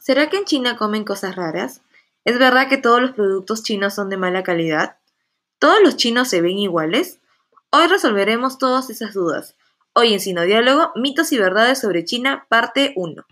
¿Será que en China comen cosas raras? ¿Es verdad que todos los productos chinos son de mala calidad? ¿Todos los chinos se ven iguales? Hoy resolveremos todas esas dudas. Hoy en Sino Diálogo, mitos y verdades sobre China, parte 1.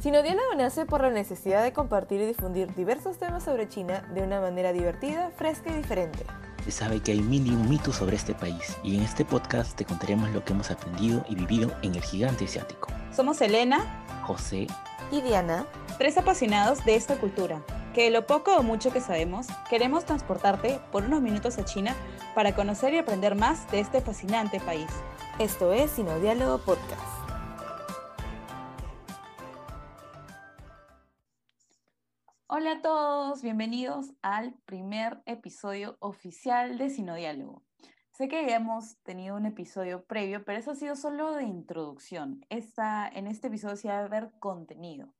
Sinodiálogo nace por la necesidad de compartir y difundir diversos temas sobre China de una manera divertida, fresca y diferente. Se sabe que hay mil y un mitos sobre este país y en este podcast te contaremos lo que hemos aprendido y vivido en el gigante asiático. Somos Elena, José y Diana, tres apasionados de esta cultura, que de lo poco o mucho que sabemos, queremos transportarte por unos minutos a China para conocer y aprender más de este fascinante país. Esto es Sinodiálogo Podcast. Hola a todos, bienvenidos al primer episodio oficial de Sinodiálogo. Sé que ya hemos tenido un episodio previo, pero eso ha sido solo de introducción. Esta, en este episodio sí va a haber contenido.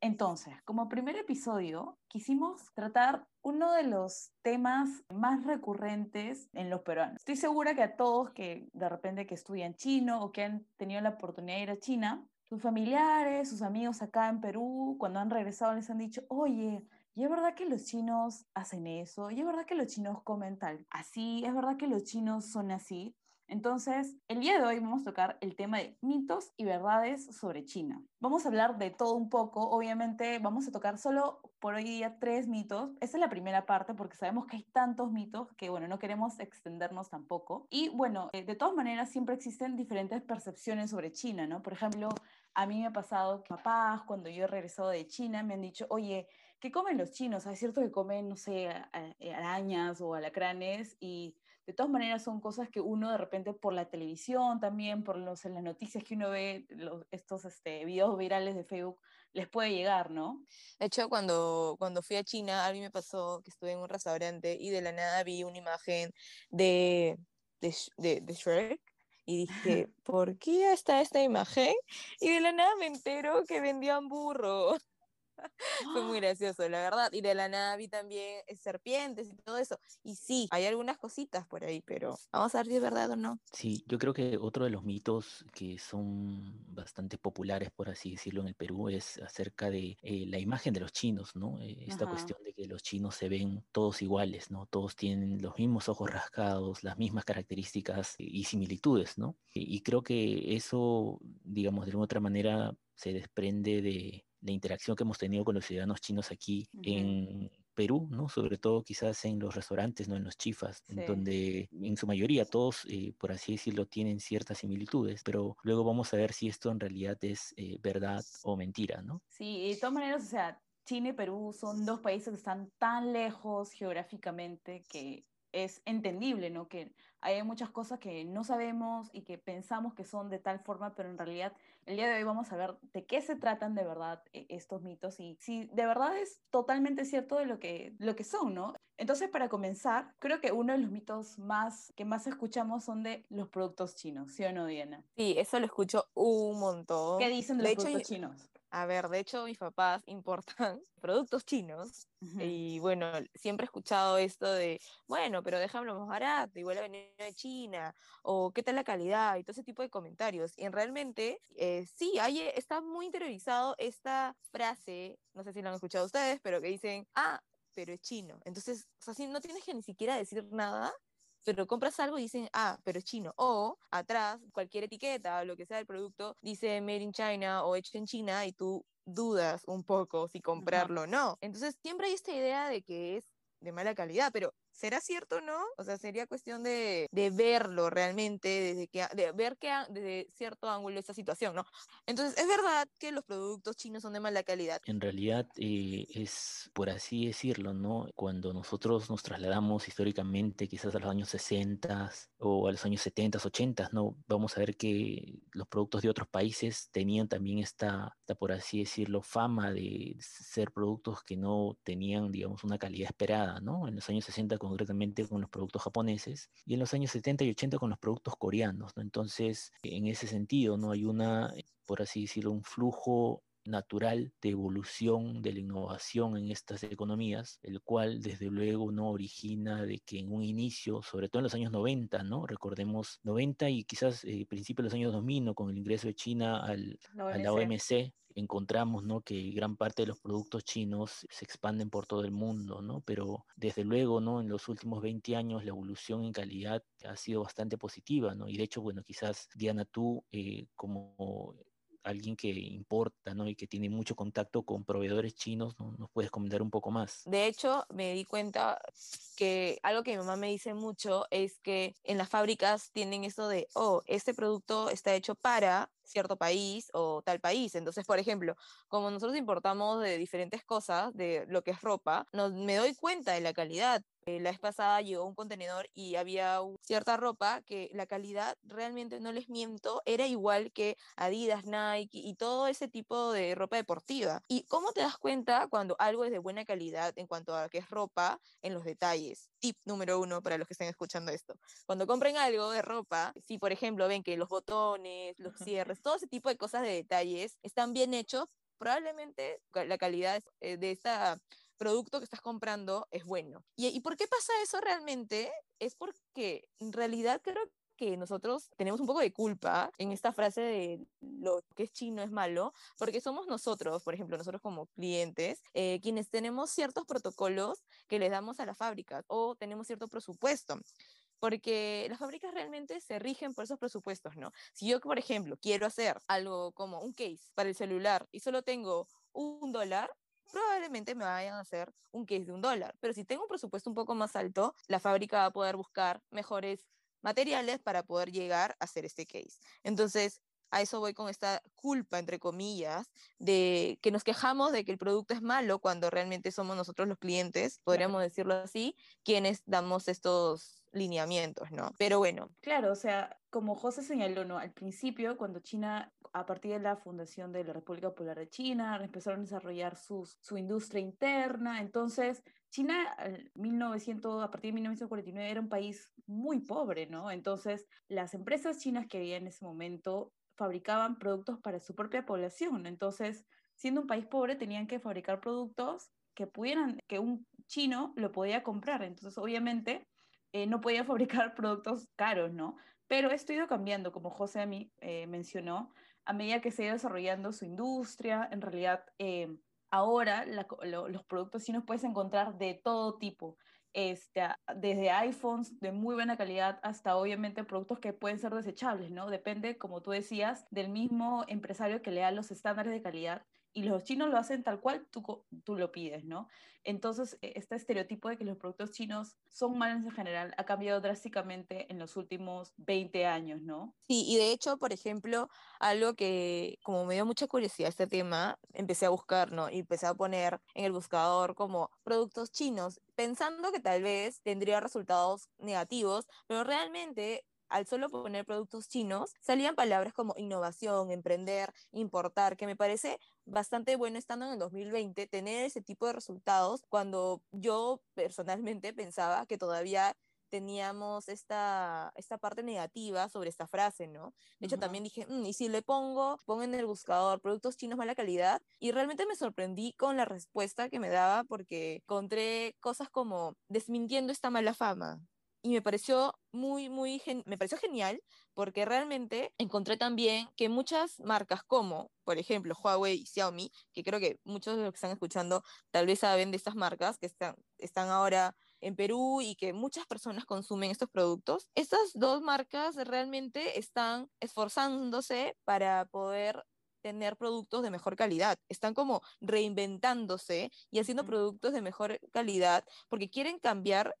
Entonces, como primer episodio, quisimos tratar uno de los temas más recurrentes en los peruanos. Estoy segura que a todos que de repente que estudian chino o que han tenido la oportunidad de ir a China, sus familiares, sus amigos acá en Perú, cuando han regresado les han dicho, oye, ¿y es verdad que los chinos hacen eso? ¿Y es verdad que los chinos comen tal? Así, ¿es verdad que los chinos son así? Entonces, el día de hoy vamos a tocar el tema de mitos y verdades sobre China. Vamos a hablar de todo un poco, obviamente vamos a tocar solo por hoy día tres mitos. Esa es la primera parte porque sabemos que hay tantos mitos que, bueno, no queremos extendernos tampoco. Y bueno, eh, de todas maneras siempre existen diferentes percepciones sobre China, ¿no? Por ejemplo, a mí me ha pasado que papás, cuando yo he regresado de China, me han dicho, oye, ¿qué comen los chinos? Es cierto que comen, no sé, arañas o alacranes y de todas maneras son cosas que uno de repente por la televisión también, por los, en las noticias que uno ve, estos este, videos virales de Facebook, les puede llegar, ¿no? De hecho, cuando, cuando fui a China, a mí me pasó que estuve en un restaurante y de la nada vi una imagen de, de, de, Shrek y dije, ¿por qué está esta imagen? Y de la nada me entero que vendían burro. Fue muy gracioso, la verdad. Y de la nada vi también eh, serpientes y todo eso. Y sí, hay algunas cositas por ahí, pero vamos a ver si es verdad o no. Sí, yo creo que otro de los mitos que son bastante populares, por así decirlo, en el Perú es acerca de eh, la imagen de los chinos, ¿no? Eh, esta cuestión de que los chinos se ven todos iguales, ¿no? Todos tienen los mismos ojos rascados, las mismas características y similitudes, ¿no? Y, y creo que eso, digamos, de alguna otra manera se desprende de, la interacción que hemos tenido con los ciudadanos chinos aquí en Perú, ¿no? Sobre todo quizás en los restaurantes, ¿no? En los chifas, donde en su mayoría todos, eh, por así decirlo, tienen ciertas similitudes, pero luego vamos a ver si esto en realidad es eh, verdad o mentira, ¿no? Sí, de todas maneras, o sea, China y Perú son dos países que están tan lejos geográficamente que es entendible, ¿no? Que hay muchas cosas que no sabemos y que pensamos que son de tal forma, pero en realidad el día de hoy vamos a ver de qué se tratan de verdad eh, estos mitos y si de verdad es totalmente cierto de lo que, lo que son, ¿no? Entonces, para comenzar, creo que uno de los mitos más que más escuchamos son de los productos chinos, ¿sí o no, Diana? Sí, eso lo escucho un montón. ¿Qué dicen de, los productos chinos? A ver, de hecho mis papás importan productos chinos y bueno, siempre he escuchado esto de, bueno, pero déjamelo más barato, igual a venir de China, o qué tal la calidad y todo ese tipo de comentarios. Y realmente, eh, sí, hay, está muy interiorizado esta frase, no sé si lo han escuchado ustedes, pero que dicen, ah, pero es chino. Entonces, o sea, no tienes que ni siquiera decir nada, pero compras algo y dicen, ah, pero es chino. O atrás, cualquier etiqueta o lo que sea del producto dice Made in China o hecho en China y tú dudas un poco si comprarlo o no. Entonces siempre hay esta idea de que es de mala calidad, pero ¿será cierto o no? O sea, sería cuestión de, de verlo realmente, desde que, de ver que desde cierto ángulo esta situación, ¿no? Entonces, ¿es verdad que los productos chinos son de mala calidad? En realidad eh, es, por así decirlo, ¿no? Cuando nosotros nos trasladamos históricamente quizás a los años 60 o a los años 70, 80, ¿no? Vamos a ver que los productos de otros países tenían también esta, esta, por así decirlo, fama de ser productos que no tenían, digamos, una calidad esperada, ¿no? En los años 60 concretamente con los productos japoneses, y en los años 70 y 80 con los productos coreanos. ¿no? Entonces, en ese sentido, no hay una, por así decirlo, un flujo natural de evolución de la innovación en estas economías, el cual desde luego no origina de que en un inicio, sobre todo en los años 90, ¿no? Recordemos 90 y quizás eh, principios de los años 2000, ¿no? con el ingreso de China al, a la OMC, encontramos ¿no? que gran parte de los productos chinos se expanden por todo el mundo, ¿no? pero desde luego ¿no? en los últimos 20 años la evolución en calidad ha sido bastante positiva, ¿no? y de hecho, bueno, quizás Diana, tú eh, como alguien que importa, ¿no? Y que tiene mucho contacto con proveedores chinos, ¿no? ¿Nos puedes comentar un poco más? De hecho, me di cuenta que algo que mi mamá me dice mucho es que en las fábricas tienen esto de, oh, este producto está hecho para cierto país o tal país. Entonces, por ejemplo, como nosotros importamos de diferentes cosas, de lo que es ropa, no, me doy cuenta de la calidad. Eh, la vez pasada llegó un contenedor y había cierta ropa que la calidad realmente no les miento, era igual que Adidas, Nike y todo ese tipo de ropa deportiva. ¿Y cómo te das cuenta cuando algo es de buena calidad en cuanto a que es ropa en los detalles? Tip número uno para los que estén escuchando esto. Cuando compren algo de ropa, si por ejemplo ven que los botones, los cierres, todo ese tipo de cosas de detalles están bien hechos, probablemente la calidad eh, de esta producto que estás comprando es bueno. ¿Y, por qué pasa eso realmente? Es porque en realidad creo que nosotros tenemos un poco de culpa en esta frase de lo que es chino es malo, porque somos nosotros, por ejemplo, nosotros como clientes, eh, quienes tenemos ciertos protocolos que les damos a las fábricas o tenemos cierto presupuesto porque las fábricas realmente se rigen por esos presupuestos, ¿no? Si yo, por ejemplo, quiero hacer algo como un case para el celular y solo tengo un dólar, probablemente me vayan a hacer un case de un dólar. Pero si tengo un presupuesto un poco más alto, la fábrica va a poder buscar mejores materiales para poder llegar a hacer este case. Entonces, a eso voy con esta culpa, entre comillas, de que nos quejamos de que el producto es malo cuando realmente somos nosotros los clientes, podríamos decirlo así, quienes damos estos lineamientos, ¿no? Pero bueno. Claro, o sea, como José señaló, ¿no? Al principio, cuando China, a partir de la fundación de la República Popular de China, empezaron a desarrollar sus, su industria interna, entonces China, 1900, a partir de 1949, era un país muy pobre, ¿no? Entonces, las empresas chinas que había en ese momento fabricaban productos para su propia población. Entonces, siendo un país pobre, tenían que fabricar productos que pudieran, que un chino lo podía comprar. Entonces, obviamente, eh, no podía fabricar productos caros, ¿no? Pero esto ha ido cambiando, como José a mí eh, mencionó, a medida que se ha ido desarrollando su industria. En realidad, eh, ahora los productos chinos puedes encontrar de todo tipo. Este, desde iPhones de muy buena calidad hasta obviamente productos que pueden ser desechables, ¿no? Depende, como tú decías, del mismo empresario que le los estándares de calidad y los chinos lo hacen tal cual tú, tú lo pides, ¿no? Entonces, e, este estereotipo de que los productos chinos son malos en general ha cambiado drásticamente en los últimos 20 años, ¿no? Sí, y de hecho, por ejemplo, algo que como me dio mucha curiosidad este tema, empecé a buscar, ¿no? Y empecé a poner en el buscador como productos chinos, pensando que tal vez tendría resultados negativos, pero realmente al solo poner productos chinos, salían palabras como innovación, emprender, importar, que me parece bastante bueno estando en el 2020 tener ese tipo de resultados cuando yo personalmente pensaba que todavía teníamos esta, esta parte negativa sobre esta frase, ¿no? De hecho, también dije, mm, y si le pongo, pongo en el buscador productos chinos mala calidad, y realmente me sorprendí con la respuesta que me daba porque encontré cosas como desmintiendo esta mala fama, y me pareció muy, muy, me pareció genial porque realmente encontré también que muchas marcas como, por ejemplo, Huawei y Xiaomi, que creo que muchos de los que están escuchando tal vez saben de estas marcas que están, están ahora en Perú y que muchas personas consumen estos productos, estas dos marcas realmente están esforzándose para poder tener productos de mejor calidad. Están como reinventándose y haciendo productos de mejor calidad porque quieren cambiar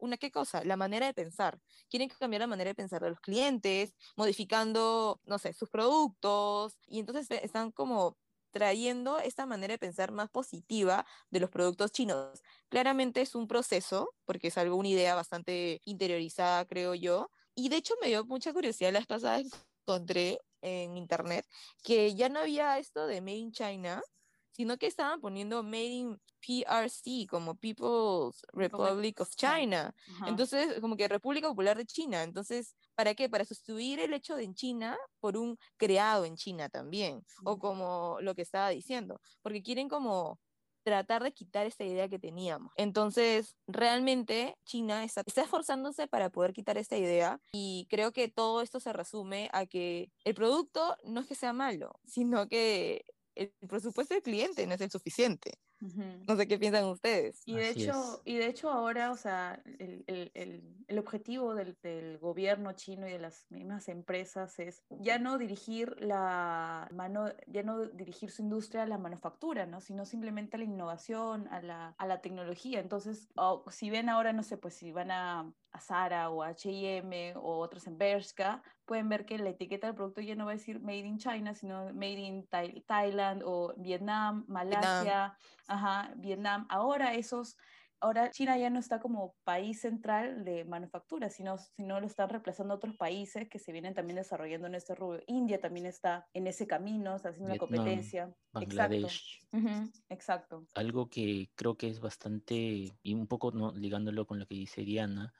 una qué cosa, la manera de pensar. Quieren cambiar la manera de pensar de los clientes, modificando, no sé, sus productos, y entonces están como trayendo esta manera de pensar más positiva de los productos chinos. Claramente es un proceso, porque es algo, una idea bastante interiorizada, creo yo, y de hecho me dio mucha curiosidad las pasadas encontré en internet que ya no había esto de Made in China, sino que estaban poniendo Made in PRC, como People's Republic of China. Entonces, como que República Popular de China. Entonces, ¿para qué? Para sustituir el hecho de en China por un creado en China también, o como lo que estaba diciendo, porque quieren como tratar de quitar esa idea que teníamos. Entonces, realmente China está, está, esforzándose para poder quitar esta idea y creo que todo esto se resume a que el producto no es que sea malo, sino que el presupuesto del cliente no es el suficiente. No sé qué piensan ustedes. Y de, hecho, y de hecho ahora, o sea, el, el, el, objetivo del, del, gobierno chino y de las mismas empresas es ya no dirigir la mano, ya no dirigir su industria a la manufactura, ¿no? Sino simplemente a la innovación, a la, a la tecnología. Entonces, si ven ahora, no sé, pues si van a a Zara o a H&M o otros en Bershka, pueden ver que la etiqueta del producto ya no va a decir Made in China, sino Made in Thailand o Vietnam, Malasia, Ajá, Vietnam. Ahora esos, ahora China ya no está como país central de manufactura, sino, sino lo están reemplazando otros países que se vienen también desarrollando en este rubro. India también está en ese camino, está haciendo una competencia. Bangladesh. Exacto. exacto. Algo que creo que es bastante, y un poco ¿no? ligándolo con lo que dice Diana,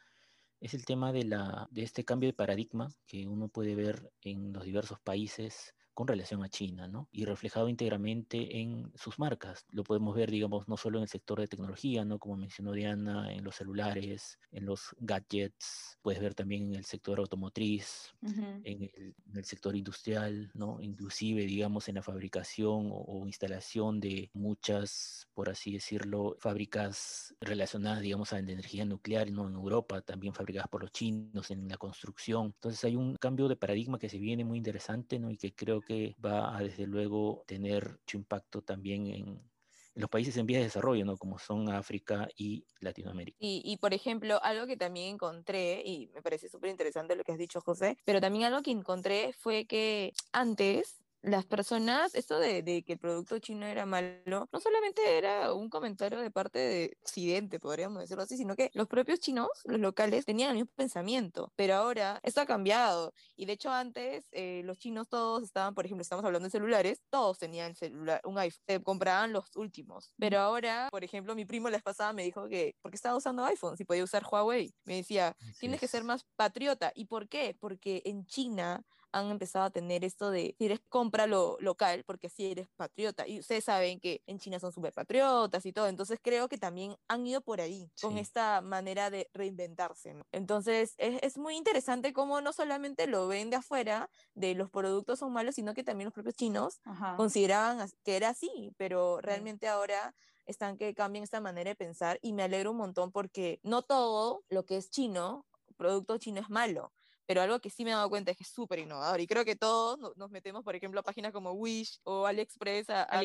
es el tema de, la, de este cambio de paradigma que uno puede ver en los diversos países con relación a China, ¿no? Y reflejado íntegramente en sus marcas. Lo podemos ver, digamos, no solo en el sector de tecnología, ¿no? Como mencionó Diana, en los celulares, en los gadgets, puedes ver también en el sector automotriz, en, el, sector industrial, ¿no? Inclusive, digamos, en la fabricación o, instalación de muchas, por así decirlo, fábricas relacionadas, digamos, a la energía nuclear, ¿no? En Europa, también fabricadas por los chinos, en la construcción. Entonces hay un cambio de paradigma que se viene muy interesante, ¿no? Y que creo que va a desde luego tener mucho impacto también en, los países en vías de desarrollo, ¿no? Como son África y Latinoamérica. Y, y por ejemplo, algo que también encontré, y me parece súper interesante lo que has dicho, José, pero también algo que encontré fue que antes las personas, esto de, que el producto chino era malo, no solamente era un comentario de parte de Occidente, podríamos decirlo así, sino que los propios chinos, los locales, tenían el mismo pensamiento, pero ahora esto ha cambiado. Y de hecho antes eh, los chinos todos estaban, por ejemplo, estamos hablando de celulares, todos tenían celular, un iPhone, se compraban los últimos. Pero ahora, por ejemplo, mi primo la vez pasada me dijo que, ¿por qué estaba usando iPhone si podía usar Huawei? Me decía, tienes que ser más patriota. ¿Y por qué? Porque en China han empezado a tener esto de, si eres compra lo local, porque así eres patriota. Y ustedes saben que en China son súper patriotas y todo, entonces creo que también han ido por ahí, con esta manera de reinventarse. Entonces es, es, muy interesante cómo no solamente lo ven de afuera, de los productos son malos, sino que también los propios chinos consideraban que era así, pero realmente ahora están que cambian esta manera de pensar y me alegro un montón porque no todo lo que es chino, producto chino es malo pero algo que sí me he dado cuenta es que es súper innovador y creo que todos nos metemos, por ejemplo, a páginas como Wish o AliExpress a, a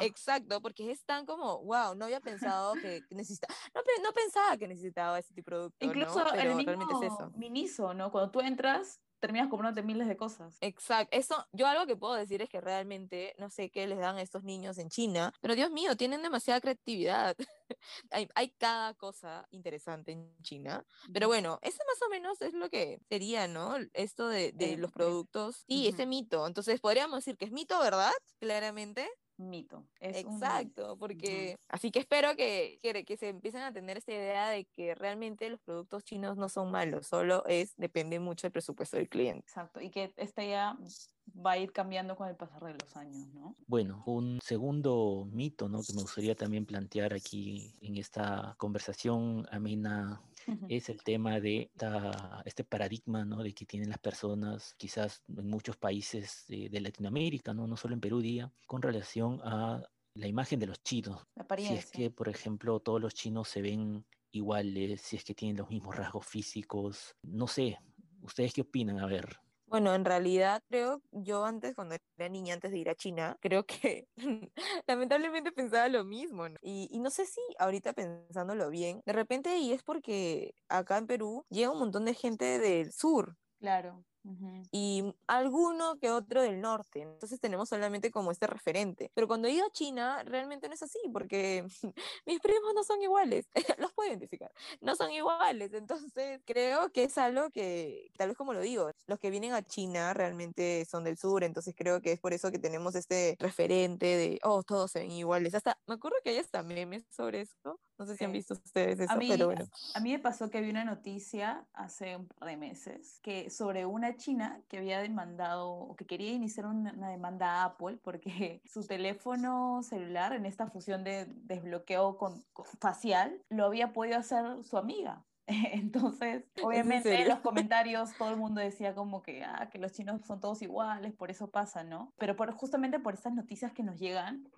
Exacto, porque es tan como, wow, no había pensado que necesitaba, no, no, pensaba que necesitaba ese tipo de producto. Incluso ¿no? el mismo realmente es eso. Miniso, ¿no? Cuando tú entras, terminas comprándote miles de cosas. Exacto. Eso, yo algo que puedo decir es que realmente, no sé qué les dan a estos niños en China, pero Dios mío, tienen demasiada creatividad. hay, hay, cada cosa interesante en China. Pero bueno, eso más o menos es lo que sería, ¿no? Esto de, de los productos. Sí, ese mito. Entonces, podríamos decir que es mito, ¿verdad? Claramente mito. Exacto, porque así que espero que, que, que, se empiecen a tener esta idea de que realmente los productos chinos no son malos, solo es, depende mucho del presupuesto del cliente. Exacto, y que esta ya va a ir cambiando con el pasar de los años, ¿no? Bueno, un segundo mito, ¿no? Que me gustaría también plantear aquí en esta conversación amena es el tema de este paradigma, ¿no? De que tienen las personas, quizás en muchos países de, Latinoamérica, ¿no? No solo en Perú, día, con relación a la imagen de los chinos. si es que, por ejemplo, todos los chinos se ven iguales, si es que tienen los mismos rasgos físicos, no sé, ¿ustedes qué opinan? A ver. Bueno, en realidad creo, yo antes, cuando era niña, antes de ir a China, creo que lamentablemente pensaba lo mismo, ¿no? Y, y, no sé si ahorita pensándolo bien, de repente, y es porque acá en Perú llega un montón de gente del sur. Claro. Y alguno que otro del norte. Entonces tenemos solamente como este referente. Pero cuando he ido a China, realmente no es así, porque mis primos no son iguales. Los puedo identificar. No son iguales. Entonces creo que es algo que, tal vez como lo digo, los que vienen a China realmente son del sur. Entonces creo que es por eso que tenemos este referente de, oh, todos se ven iguales. Hasta me acuerdo que hay hasta memes sobre eso. No sé si han visto ustedes eso, a mí, pero bueno. A mí me pasó que vi una noticia hace un par de meses que sobre una china que había demandado o que quería iniciar una, demanda a Apple porque su teléfono celular en esta fusión de desbloqueo con, facial lo había podido hacer su amiga. Entonces, obviamente en los comentarios todo el mundo decía como que, ah, que los chinos son todos iguales, por eso pasa, ¿no? Pero por, justamente por estas noticias que nos llegan,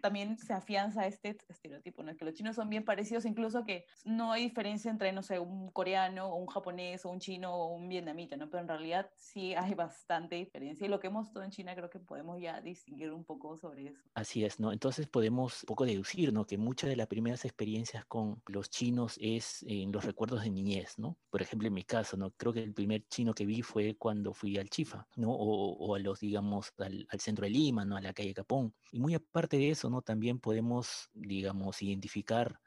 también se afianza este estereotipo, ¿no? Que los chinos son bien parecidos, incluso que no hay diferencia entre, no sé, un coreano o un japonés o un chino o un vietnamita, ¿no? Pero en realidad sí hay bastante diferencia y lo que hemos visto en China creo que podemos ya distinguir un poco sobre eso. Así es, ¿no? Entonces podemos un poco deducir, ¿no? Que muchas de las primeras experiencias con los chinos es en los recuerdos de niñez, ¿no? Por ejemplo, en mi caso, ¿no? Creo que el primer chino que vi fue cuando fui al Chifa, ¿no? O, a los, digamos, al, centro de Lima, ¿no? A la calle Capón. Y muy aparte eso, ¿no? También podemos, digamos, identificar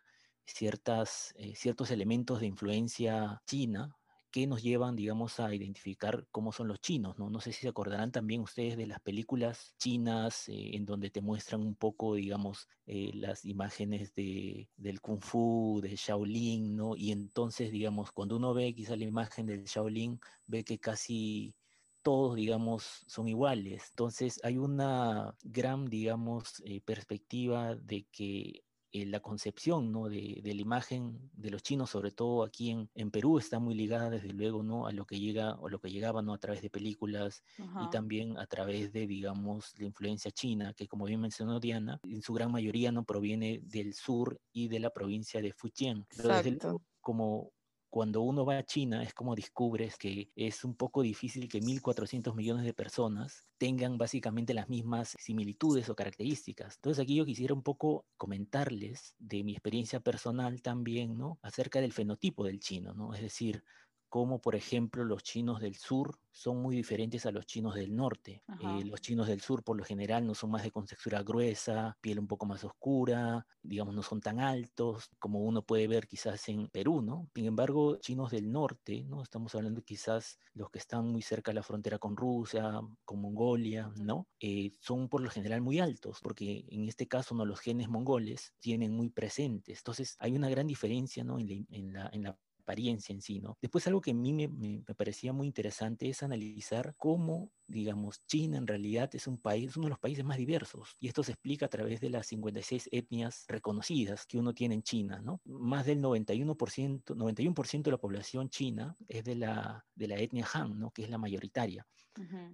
ciertas, eh, ciertos elementos de influencia china que nos llevan, digamos, a identificar cómo son los chinos, ¿no? No sé si se acordarán también ustedes de las películas chinas eh, en donde te muestran un poco, digamos, eh, las imágenes de, del kung fu, de Shaolin, ¿no? Y entonces, digamos, cuando uno ve quizá la imagen del Shaolin, ve que casi todos, digamos, son iguales. Entonces hay una gran, digamos, eh, perspectiva de que eh, la concepción ¿no? de, la imagen de los chinos, sobre todo aquí en, en, Perú, está muy ligada desde luego ¿no? a lo que llega o lo que llegaba ¿no? a través de películas y también a través de, digamos, la influencia china, que como bien mencionó Diana, en su gran mayoría no proviene del sur y de la provincia de Fujian. Pero desde luego, como cuando uno va a China es como descubres que es un poco difícil que 1.400 millones de personas tengan básicamente las mismas similitudes o características. Entonces aquí yo quisiera un poco comentarles de mi experiencia personal también, ¿no? Acerca del fenotipo del chino, ¿no? Es decir, como por ejemplo los chinos del sur son muy diferentes a los chinos del norte. Eh, los chinos del sur por lo general no son más de contextura gruesa, piel un poco más oscura, digamos no son tan altos como uno puede ver quizás en Perú, ¿no? Sin embargo, chinos del norte, ¿no? Estamos hablando quizás los que están muy cerca de la frontera con Rusia, con Mongolia, ¿no? Eh, son por lo general muy altos, porque en este caso no los genes mongoles tienen muy presentes. Entonces hay una gran diferencia, ¿no? en la, en la apariencia en sí, ¿no? Después algo que a mí me, me, parecía muy interesante es analizar cómo, digamos, China en realidad es un país, uno de los países más diversos, y esto se explica a través de las 56 etnias reconocidas que uno tiene en China, ¿no? Más del 91%, 91% de la población china es de la, de la etnia Han, ¿no? Que es la mayoritaria.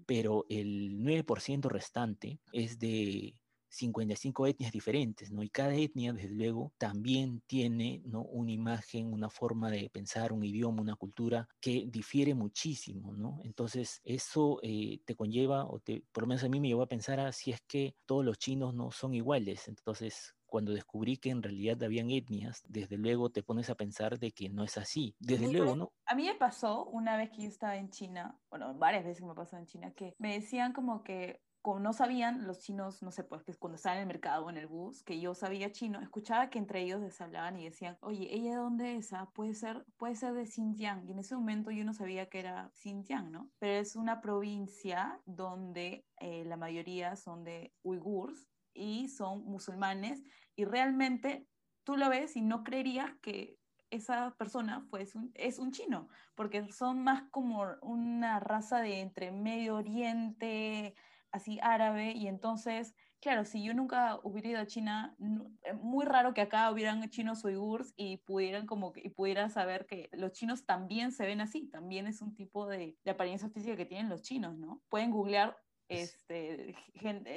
Pero el 9% restante es de 55 etnias diferentes, ¿no? Y cada etnia, desde luego, también tiene, ¿no? Una imagen, una forma de pensar, un idioma, una cultura que difiere muchísimo, ¿no? Entonces, eso eh, te conlleva, o te, por lo menos a mí me llevó a pensar a si es que todos los chinos no son iguales. Entonces, cuando descubrí que en realidad habían etnias, desde luego te pones a pensar de que no es así. Desde luego, ¿no? A mí me pasó una vez que yo estaba en China, bueno, varias veces me pasó en China, que me decían como que como no sabían los chinos, no sé, pues que cuando estaban en el mercado o en el bus, que yo sabía chino, escuchaba que entre ellos les hablaban y decían, oye, ¿ella de dónde es? Ah, puede ser, puede ser de Xinjiang. Y en ese momento yo no sabía que era Xinjiang, ¿no? Pero es una provincia donde eh, la mayoría son de uigurs y son musulmanes y realmente tú lo ves y no creerías que esa persona pues, un, es un chino, porque son más como una raza de entre Medio Oriente, así árabe y entonces, claro, si yo nunca hubiera ido a China, es muy raro que acá hubieran chinos uigurs y pudieran como que, y pudieran saber que los chinos también se ven así, también es un tipo de, de apariencia física que tienen los chinos, ¿no? Pueden googlear este,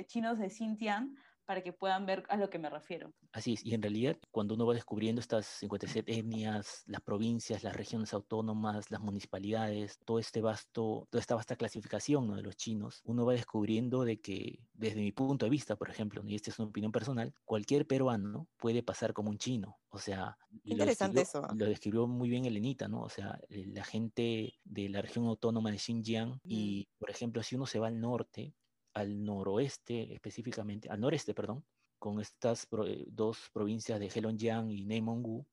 chinos de Xinjiang para que puedan ver a lo que me refiero. Así es, y en realidad cuando uno va descubriendo estas 57 etnias, las provincias, las regiones autónomas, las municipalidades, todo este vasto, toda esta vasta clasificación ¿no? de los chinos, uno va descubriendo de que desde mi punto de vista, por ejemplo, y esta es una opinión personal, cualquier peruano puede pasar como un chino. O sea, Interesante eso. Lo describió muy bien Elenita, ¿no? O sea, la gente de la región autónoma de Xinjiang y, por ejemplo, si uno se va al norte, al noroeste específicamente, al noreste, perdón, con estas eh, dos provincias de Heilongjiang y Neimongu,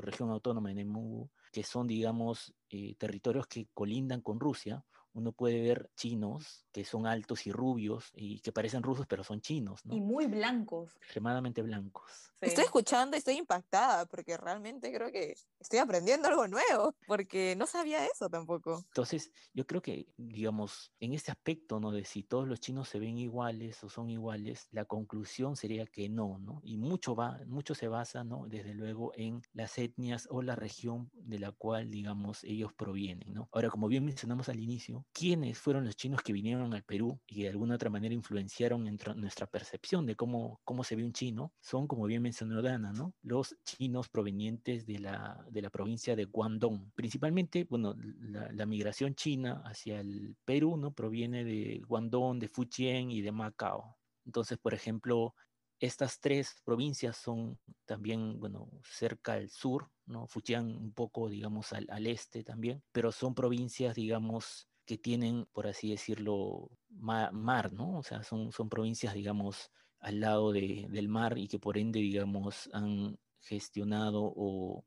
región autónoma de Neimongu, que son, digamos, eh, territorios que colindan con Rusia, uno puede ver chinos que son altos y rubios y que parecen rusos, pero son chinos, ¿no? Y muy blancos. Extremadamente blancos. Estoy escuchando y estoy impactada porque realmente creo que estoy aprendiendo algo nuevo, porque no sabía eso tampoco. Entonces, yo creo que, digamos, en este aspecto, ¿no? De si todos los chinos se ven iguales o son iguales, la conclusión sería que no, ¿no? Y mucho, va, mucho se basa, ¿no? Desde luego en las etnias o la región de la cual, digamos, ellos provienen, ¿no? Ahora, como bien mencionamos al inicio, quiénes fueron los chinos que vinieron al Perú y de alguna otra manera influenciaron en nuestra percepción de cómo, cómo se ve un chino, son, como bien mencionó Dana, ¿no? los chinos provenientes de la, de la provincia de Guangdong. Principalmente, bueno, la, la, migración china hacia el Perú ¿no? proviene de Guangdong, de Fujian y de Macao. Entonces, por ejemplo, estas tres provincias son también, bueno, cerca al sur, ¿no? Fujian un poco, digamos, al, al este también, pero son provincias, digamos, que tienen, por así decirlo, mar, ¿no? O sea, son, son provincias, digamos, al lado de, del mar y que por ende, digamos, han gestionado o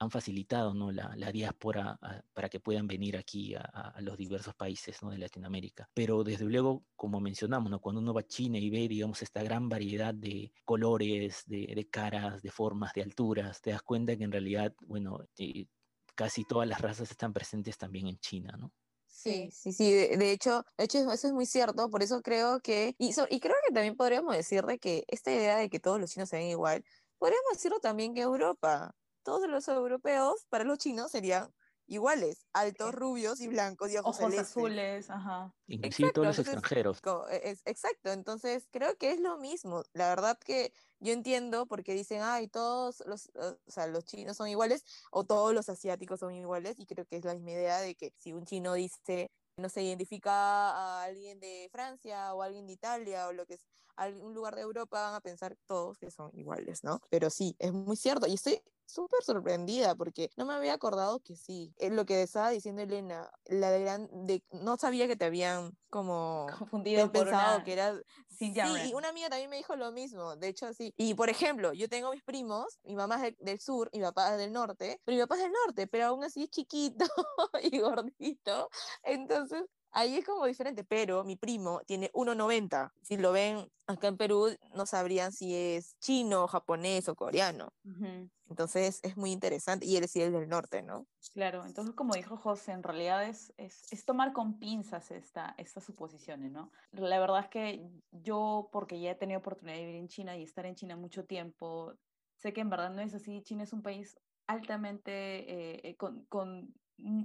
han facilitado ¿no? la, la diáspora para que puedan venir aquí a, a, los diversos países ¿no? de Latinoamérica. Pero desde luego, como mencionamos, ¿no? cuando uno va a China y ve, digamos, esta gran variedad de colores, de, de caras, de formas, de alturas, te das cuenta que en realidad, bueno, eh, casi todas las razas están presentes también en China, ¿no? Sí, sí, sí, de, de, hecho, de hecho eso es muy cierto, por eso creo que, y, so, y creo que también podríamos decir de que esta idea de que todos los chinos se ven igual, podríamos decirlo también que Europa, todos los europeos para los chinos serían iguales, altos, rubios y blancos y ojos, ojos azules, ajá. Inclusive todos los entonces, extranjeros. Es, exacto, entonces creo que es lo mismo. La verdad que yo entiendo porque dicen, ay, todos los, o sea, los chinos son iguales o todos los asiáticos son iguales y creo que es la misma idea de que si un chino dice no se identifica a alguien de Francia o alguien de Italia o lo que es algún lugar de Europa, van a pensar todos que son iguales, ¿no? Pero sí, es muy cierto. Y estoy súper sorprendida porque no me había acordado que sí. Es lo que estaba diciendo Elena, la de gran, de, no sabía que te habían como confundido pensado una... que era sí, y una amiga también me dijo lo mismo, de hecho sí. Y por ejemplo, yo tengo mis primos, mi mamá es de, del sur, mi papá es del norte, pero mi papá es del norte, pero aún así es chiquito y gordito. Entonces, Ahí es como diferente, pero mi primo tiene 1,90. Si lo ven acá en Perú, no sabrían si es chino, japonés o coreano. Uh -huh. Entonces es muy interesante. Y él sí es del norte, ¿no? Claro, entonces como dijo José, en realidad es, es, es tomar con pinzas esta, estas suposiciones, ¿no? La verdad es que yo, porque ya he tenido oportunidad de vivir en China y estar en China mucho tiempo, sé que en verdad no es así. China es un país altamente eh, con, con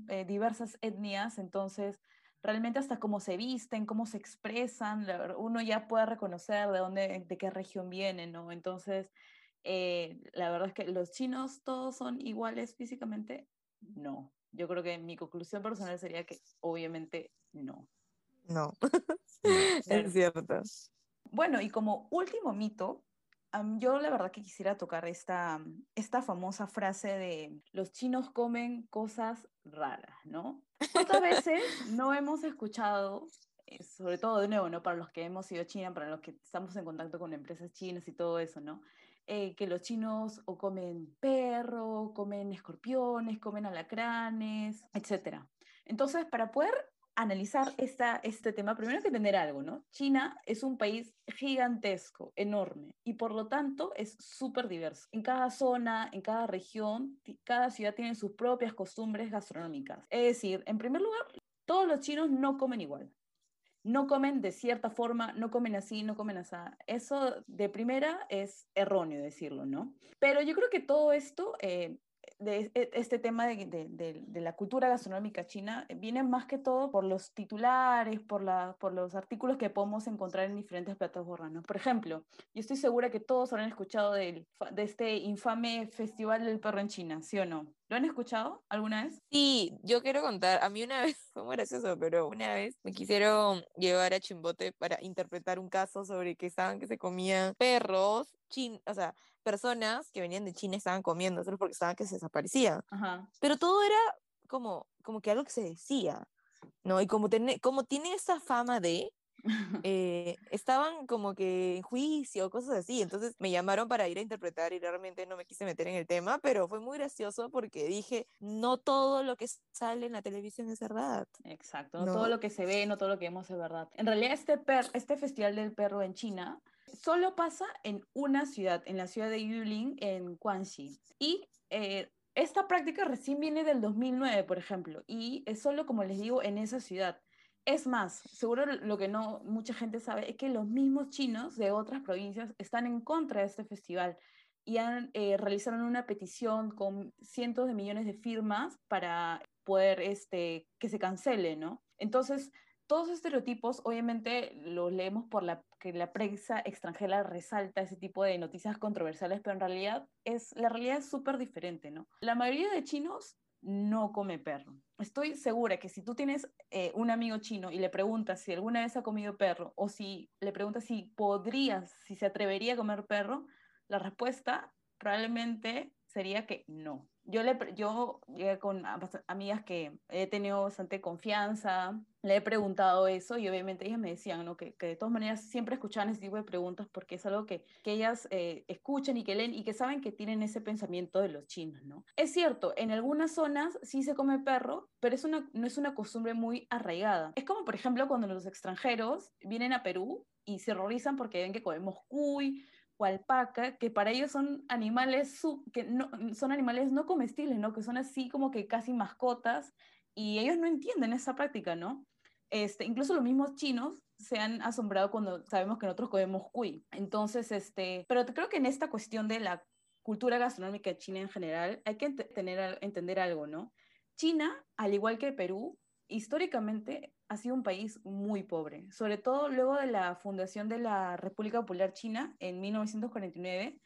eh, diversas etnias, entonces realmente hasta cómo se visten, cómo se expresan, uno ya puede reconocer de dónde, de qué región vienen, ¿no? Entonces, eh, la verdad es que los chinos todos son iguales físicamente, no. Yo creo que mi conclusión personal sería que obviamente no. No, es cierto. Bueno, y como último mito, yo la verdad que quisiera tocar esta, esta famosa frase de los chinos comen cosas raras, ¿no? ¿Cuántas veces no hemos escuchado, eh, sobre todo de nuevo, ¿no? Para los que hemos ido a China, para los que estamos en contacto con empresas chinas y todo eso, ¿no? Eh, que los chinos o comen perro, comen escorpiones, comen alacranes, etc. Entonces, para poder analizar este tema, primero hay que entender algo, ¿no? China es un país gigantesco, enorme, y por lo tanto es súper diverso. En cada zona, en cada región, cada ciudad tiene sus propias costumbres gastronómicas. Es decir, en primer lugar, todos los chinos no comen igual. No comen de cierta forma, no comen así, no comen así. Eso de primera es erróneo decirlo, ¿no? Pero yo creo que todo esto eh, de este tema de, de, de, la cultura gastronómica china viene más que todo por los titulares, por, la, por los artículos que podemos encontrar en diferentes plataformas. ¿no? Por ejemplo, yo estoy segura que todos habrán escuchado de, de este infame Festival del Perro en China, ¿sí o no? ¿Lo han escuchado alguna vez? Sí, yo quiero contar, a mí una vez, fue muy gracioso, pero una vez me quisieron llevar a Chimbote para interpretar un caso sobre que estaban que se comían perros, chin, o sea, personas que venían de China estaban comiendo, solo porque estaban que se desaparecían. Ajá. Pero todo era como, como que algo que se decía, ¿no? Y como, tiene como tiene esa fama de, eh, estaban como que en juicio, cosas así. Entonces me llamaron para ir a interpretar y realmente no me quise meter en el tema, pero fue muy gracioso porque dije, no todo lo que sale en la televisión es verdad. Exacto, no, todo lo que se ve, no todo lo que vemos es verdad. En realidad este, per este Festival del Perro en China solo pasa en una ciudad, en la ciudad de Yulin, en Guangxi. Y eh, esta práctica recién viene del 2009, por ejemplo, y es solo, como les digo, en esa ciudad. Es más, seguro lo que no mucha gente sabe es que los mismos chinos de otras provincias están en contra de este festival y han, eh, realizaron una petición con cientos de millones de firmas para poder este, que se cancele, ¿no? Entonces, todos esos estereotipos, obviamente, los leemos por la que la prensa extranjera resalta ese tipo de noticias controversiales, pero en realidad es, la realidad es súper diferente, ¿no? La mayoría de chinos no come perro. Estoy segura que si tú tienes eh, un amigo chino y le preguntas si alguna vez ha comido perro o si le preguntas si podría, si se atrevería a comer perro, la respuesta probablemente sería que no yo, le, yo llegué con amigas que he tenido bastante confianza, le he preguntado eso y obviamente ellas me decían ¿no? que, que de todas maneras siempre escuchaban ese tipo de preguntas porque es algo que, que ellas eh, escuchan y que leen y que saben que tienen ese pensamiento de los chinos. ¿no? Es cierto, en algunas zonas sí se come perro, pero es una, no es una costumbre muy arraigada. Es como, por ejemplo, cuando los extranjeros vienen a Perú y se horrorizan porque ven que comemos cuy, o alpaca, que para ellos son animales, que no, son animales no comestibles, ¿no? Que son así como que casi mascotas, y ellos no entienden esa práctica, ¿no? Este, incluso los mismos chinos se han asombrado cuando sabemos que nosotros comemos cuy. Entonces, este, pero creo que en esta cuestión de la cultura gastronómica china en general, hay que tener, entender algo, ¿no? China, al igual que Perú, históricamente ha sido un país muy pobre, sobre todo luego de la fundación de la República Popular China en 1949.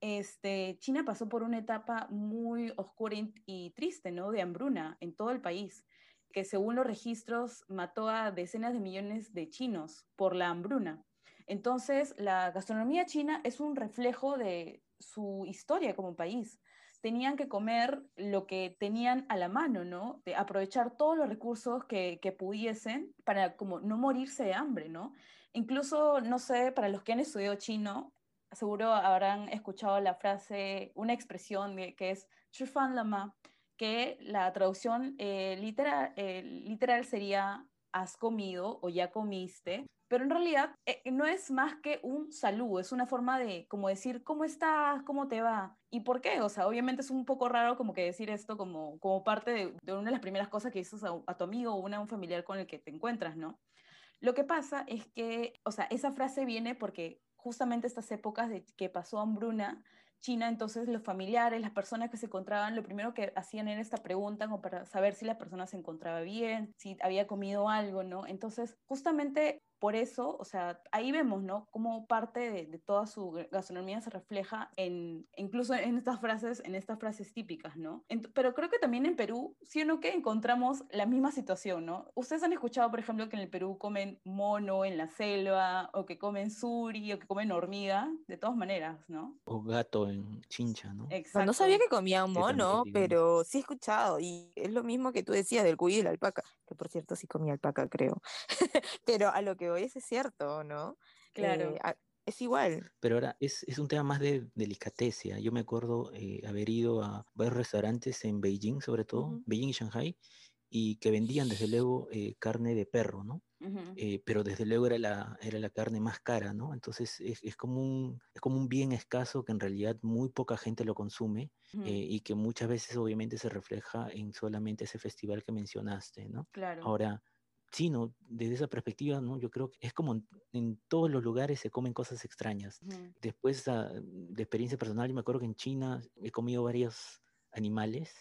Este, China pasó por una etapa muy oscura y triste, ¿no? De hambruna en todo el país, que según los registros mató a decenas de millones de chinos por la hambruna. Entonces, la gastronomía china es un reflejo de su historia como país tenían que comer lo que tenían a la mano, ¿no? De aprovechar todos los recursos que, que pudiesen para como no morirse de hambre, ¿no? Incluso, no sé, para los que han estudiado chino, seguro habrán escuchado la frase, una expresión que es Chufan Lama, que la traducción eh, literal, eh, literal sería has comido o ya comiste, pero en realidad eh, no es más que un saludo, es una forma de como decir, ¿cómo estás? ¿Cómo te va? ¿Y por qué? O sea, obviamente es un poco raro como que decir esto como, como parte de, una de las primeras cosas que dices a, tu amigo o a un familiar con el que te encuentras, ¿no? Lo que pasa es que, o sea, esa frase viene porque justamente estas épocas de que pasó hambruna, China, entonces los familiares, las personas que se encontraban, lo primero que hacían era esta pregunta como para saber si la persona se encontraba bien, si había comido algo, ¿no? Entonces, justamente por eso, o sea, ahí vemos, ¿no? Cómo parte de, toda su gastronomía se refleja en, incluso en estas frases, en estas frases típicas, ¿no? pero creo que también en Perú, sí o no que encontramos la misma situación, ¿no? Ustedes han escuchado, por ejemplo, que en el Perú comen mono en la selva, o que comen suri, o que comen hormiga, de todas maneras, ¿no? O gato en chincha, ¿no? Exacto. No sabía que comían mono, pero sí he escuchado, y es lo mismo que tú decías del cuy y la alpaca, que por cierto sí comía alpaca, creo. pero a lo que hoy es cierto, ¿no? Claro. Eh, es igual. Pero ahora es, un tema más de delicatecia. Yo me acuerdo eh, haber ido a varios restaurantes en Beijing, sobre todo, Beijing y Shanghai, y que vendían desde luego eh, carne de perro, ¿no? Pero desde luego era la, era la carne más cara, ¿no? Entonces es, como un, es como un bien escaso que en realidad muy poca gente lo consume y que muchas veces obviamente se refleja en solamente ese festival que mencionaste, ¿no? Claro. Ahora, sí, ¿no? Desde esa perspectiva, ¿no? Yo creo que es como en, todos los lugares se comen cosas extrañas. Después ah, de experiencia personal, yo me acuerdo que en China he comido varios animales.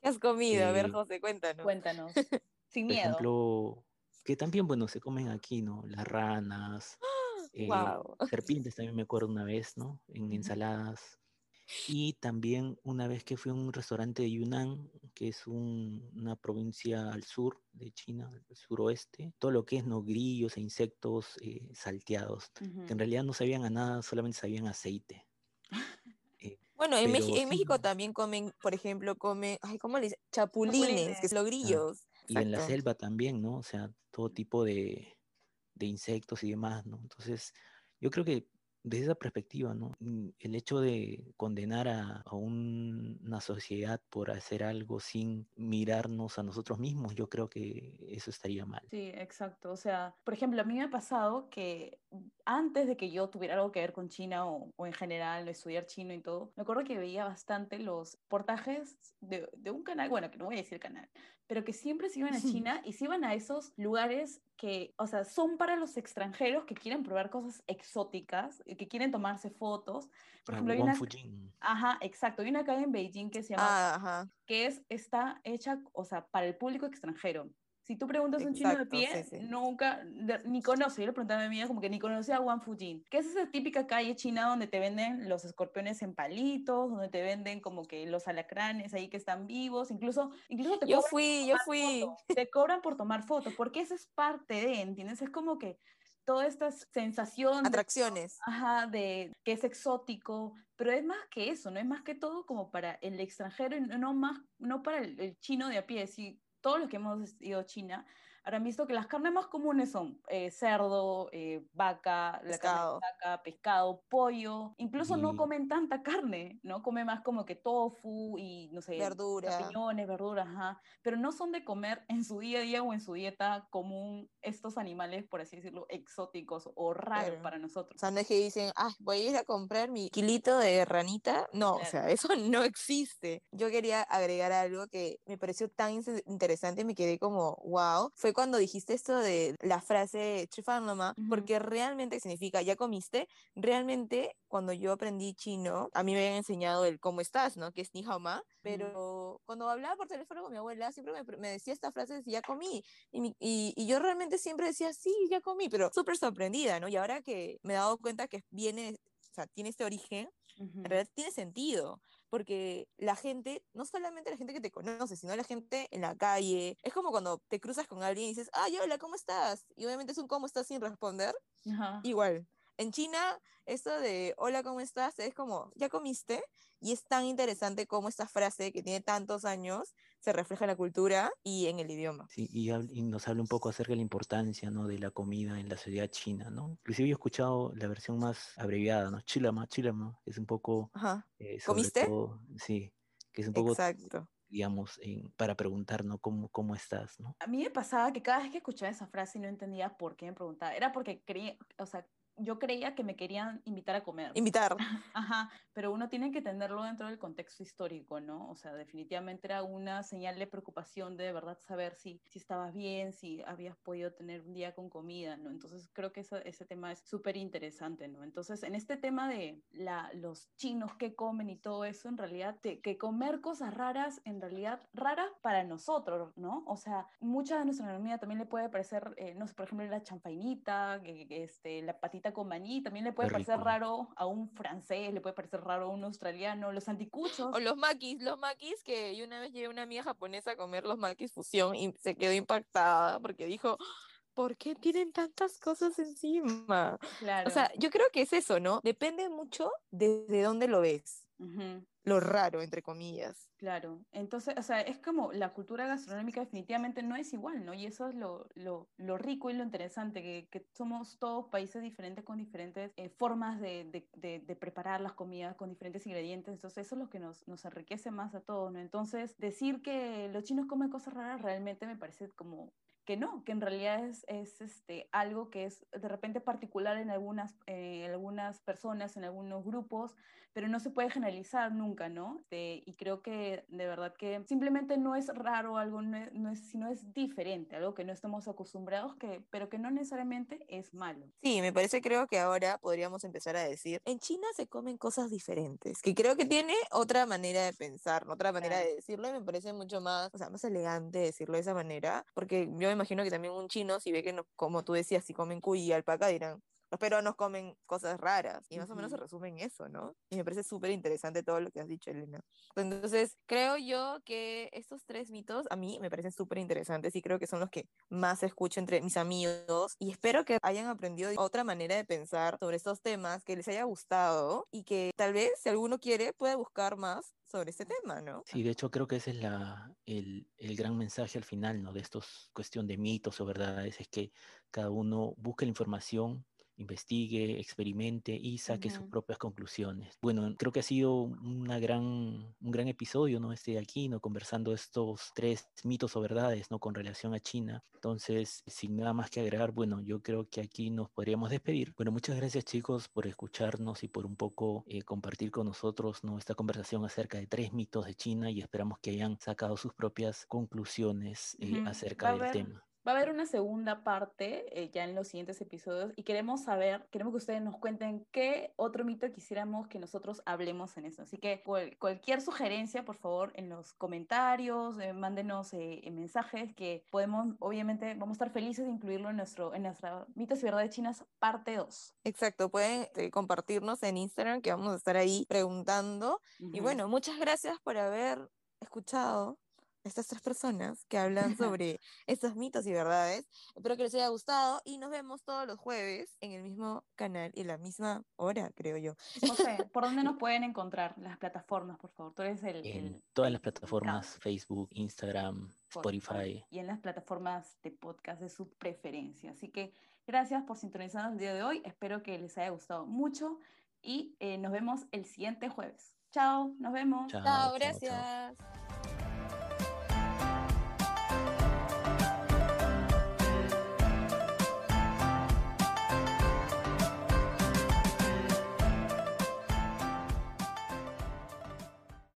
¿Qué has comido? a ver, José, cuéntanos. Cuéntanos. Sin miedo. Por ejemplo, que también, bueno, se comen aquí, ¿no? Las ranas, eh, serpientes también me acuerdo una vez, ¿no? En ensaladas. Y también una vez que fui a un restaurante de Yunnan, que es una provincia al sur de China, al suroeste, todo lo que es no grillos e insectos eh, salteados, que en realidad no sabían a nada, solamente sabían aceite. Bueno, en, Meji- en. México también comen, por ejemplo, comen, ay, ¿cómo le dicen? Chapulines, Chapulines. que son los grillos. Y en la selva también, ¿no? O sea, todo tipo de, de insectos y demás, ¿no? Entonces, yo creo que desde esa perspectiva, ¿no? Mm, El hecho de condenar a, a un- una sociedad por hacer algo sin mirarnos a nosotros mismos, yo creo que eso estaría mal. Sí, exacto. O sea, por ejemplo, a mí me ha pasado que antes de que yo tuviera algo que ver con China o, o en general estudiar chino y todo, me acuerdo que veía bastante los portajes de, de un canal, bueno, que no voy a decir canal, pero que siempre se iban a China y se iban a esos lugares que, o sea, son para los extranjeros que quieren probar cosas exóticas, que quieren tomarse fotos. Por Ah, ejemplo, hay una... Ajá, exacto. Hay una calle en Beijing que se llama Ah, ajá. que es, está hecha, o sea, para el público extranjero. Si tú preguntas a un chino de pie, sí, sí. nunca, de- ni conoce, yo le preguntaba a mi amiga como que ni conocía a Wang Fujin, que es esa típica calle china donde te venden los escorpiones en palitos, donde te venden como que los alacranes ahí que están vivos, incluso, incluso te Yo cobran fui, yo tomar fui. foto, te cobran por tomar fotos, porque eso es parte de, ¿entiendes? Es como que toda esta sensación de Atracciones. Ajá, de que es exótico, pero es más que eso, no es más que todo como para el extranjero y no más, no para el, el chino de a pie. Si todos los que hemos ido a China habrán visto que las carnes más comunes son eh, cerdo, eh, vaca, la carne de Pescado. vaca, pescado, pollo. Incluso no Y- comen tanta carne, ¿no? Come más como que tofu y no sé, Verdura. champiñones, verduras, ajá. Pero no son de comer en su día a día o en su dieta común estos animales, por así decirlo, exóticos o raros Claro. para nosotros. O sea, no es que dicen, ah, voy a ir a comprar mi kilito de ranita. No, o Claro. sea, eso no existe. Yo quería agregar algo que me pareció tan in- interesante y me quedé como, wow. Fue cuando dijiste esto de la frase "Chifanloma", Ujú. porque realmente significa, ¿ya comiste? Realmente, cuando yo aprendí chino, a mí me habían enseñado el cómo estás, ¿no? Que es ni hao ma, pero cuando hablaba por teléfono con mi abuela, siempre me, me decía esta frase, decía, ya comí. Y, mi- y, y yo realmente siempre decía, sí, ya comí, pero súper sorprendida, ¿no? Y ahora que me he dado cuenta que viene, o sea, tiene este origen, Ujú. en realidad tiene sentido, porque la gente, no solamente la gente que te conoce, sino la gente en la calle, es como cuando te cruzas con alguien y dices, ay, hola, ¿cómo estás? Y obviamente es un ¿cómo estás? sin responder, Ajá. igual. En China, esto de hola, ¿cómo estás? es como, ¿ya comiste? Y es tan interesante cómo esta frase que tiene tantos años se refleja en la cultura y en el idioma. Sí, y, y nos habla un poco acerca de la importancia, ¿no? de la comida en la sociedad china, ¿no? Inclusive yo he escuchado la versión más abreviada, ¿no? Chilama, chilama, que es un poco, Ajá, eh, ¿Comiste? todo, sí, que es un poco, exacto. digamos, en- para preguntar, ¿no? ¿Cómo, cómo estás, ¿no? A mí me pasaba que cada vez que escuchaba esa frase y no entendía por qué me preguntaba, era porque creía, o sea, yo creía que me querían invitar a comer. Invitar. Ajá, pero uno tiene que tenerlo dentro del contexto histórico, ¿no? O sea, definitivamente era una señal de preocupación de, de verdad saber si, si estabas bien, si habías podido tener un día con comida, ¿no? Entonces creo que esa- ese tema es súper interesante, ¿no? Entonces, en este tema de la, los chinos que comen y todo eso, en realidad, te- que comer cosas raras, en realidad, raras para nosotros, ¿no? O sea, mucha de nuestra economía también le puede parecer, eh, no sé, por ejemplo, la champainita, este, la patita con maní, también le puede Qué parecer rico. raro a un francés, le puede parecer raro a un australiano, los anticuchos. O los maquis, los maquis que yo una vez llevé a una amiga japonesa a comer los maquis fusión y se quedó impactada porque dijo, ¿por qué tienen tantas cosas encima? Claro. O sea, yo creo que es eso, ¿no? Depende mucho desde dónde lo ves, Lo raro, entre comillas. Claro, entonces, o sea, es como la cultura gastronómica definitivamente no es igual, ¿no? Y eso es lo, lo, lo rico y lo interesante, que, que somos todos países diferentes con diferentes eh, formas de, de, de- de preparar las comidas, con diferentes ingredientes, entonces eso es lo que nos, nos enriquece más a todos, ¿no? Entonces, decir que los chinos comen cosas raras realmente me parece como que no, que en realidad es, es este, algo que es de repente particular en algunas, eh, en algunas personas, en algunos grupos, pero no se puede generalizar nunca, ¿no? Y creo que de verdad que simplemente no es raro algo, no es, no es- sino es diferente, algo que no estamos acostumbrados, que, pero que no necesariamente es malo. Sí, me parece, creo que ahora podríamos empezar a decir, en China se comen cosas diferentes, que creo que tiene otra manera de pensar, ¿no? otra manera Claro. de decirlo y me parece mucho más, o sea, más elegante decirlo de esa manera, porque yo me imagino que también un chino, si ve que, no, como tú decías, si comen cuy y alpaca, dirán, los peruanos comen cosas raras y más o menos se resume en eso, ¿no? Y me parece súper interesante todo lo que has dicho, Elena. Entonces, creo yo que estos tres mitos a mí me parecen súper interesantes y creo que son los que más escucho entre mis amigos y espero que hayan aprendido otra manera de pensar sobre estos temas, que les haya gustado y que tal vez, si alguno quiere, pueda buscar más sobre este tema, ¿no? Sí, de hecho creo que ese es la, el, el gran mensaje al final, ¿no? De estos cuestión de mitos o verdades, es que cada uno busque la información investigue, experimente y saque sus propias conclusiones. Bueno, creo que ha sido una gran, un gran episodio, ¿no? Este de aquí, ¿no? Conversando estos tres mitos o verdades, ¿no? Con relación a China. Entonces, sin nada más que agregar, bueno, yo creo que aquí nos podríamos despedir. Bueno, muchas gracias chicos por escucharnos y por un poco eh, compartir con nosotros, ¿no? Esta conversación acerca de tres mitos de China y esperamos que hayan sacado sus propias conclusiones eh, acerca del tema. Va a haber una segunda parte eh, ya en los siguientes episodios y queremos saber, queremos que ustedes nos cuenten qué otro mito quisiéramos que nosotros hablemos en eso. Así que cualquier sugerencia, por favor, en los comentarios, eh, mándenos eh, mensajes que podemos, obviamente, vamos a estar felices de incluirlo en, nuestro, en nuestra mitos y verdades chinas parte 2. Exacto, pueden compartirnos en Instagram que vamos a estar ahí preguntando. Y bueno, muchas gracias por haber escuchado estas tres personas que hablan sobre estos mitos y verdades. Espero que les haya gustado y nos vemos todos los jueves en el mismo canal y la misma hora, creo yo. No sé, ¿por dónde nos pueden encontrar? Las plataformas, por favor. Tú eres el... En todas las plataformas, Facebook, Instagram, Spotify. Y en las plataformas de podcast de su preferencia. Así que gracias por sintonizarnos el día de hoy. Espero que les haya gustado mucho y eh, nos vemos el siguiente jueves. Chao, nos vemos. Chao, gracias.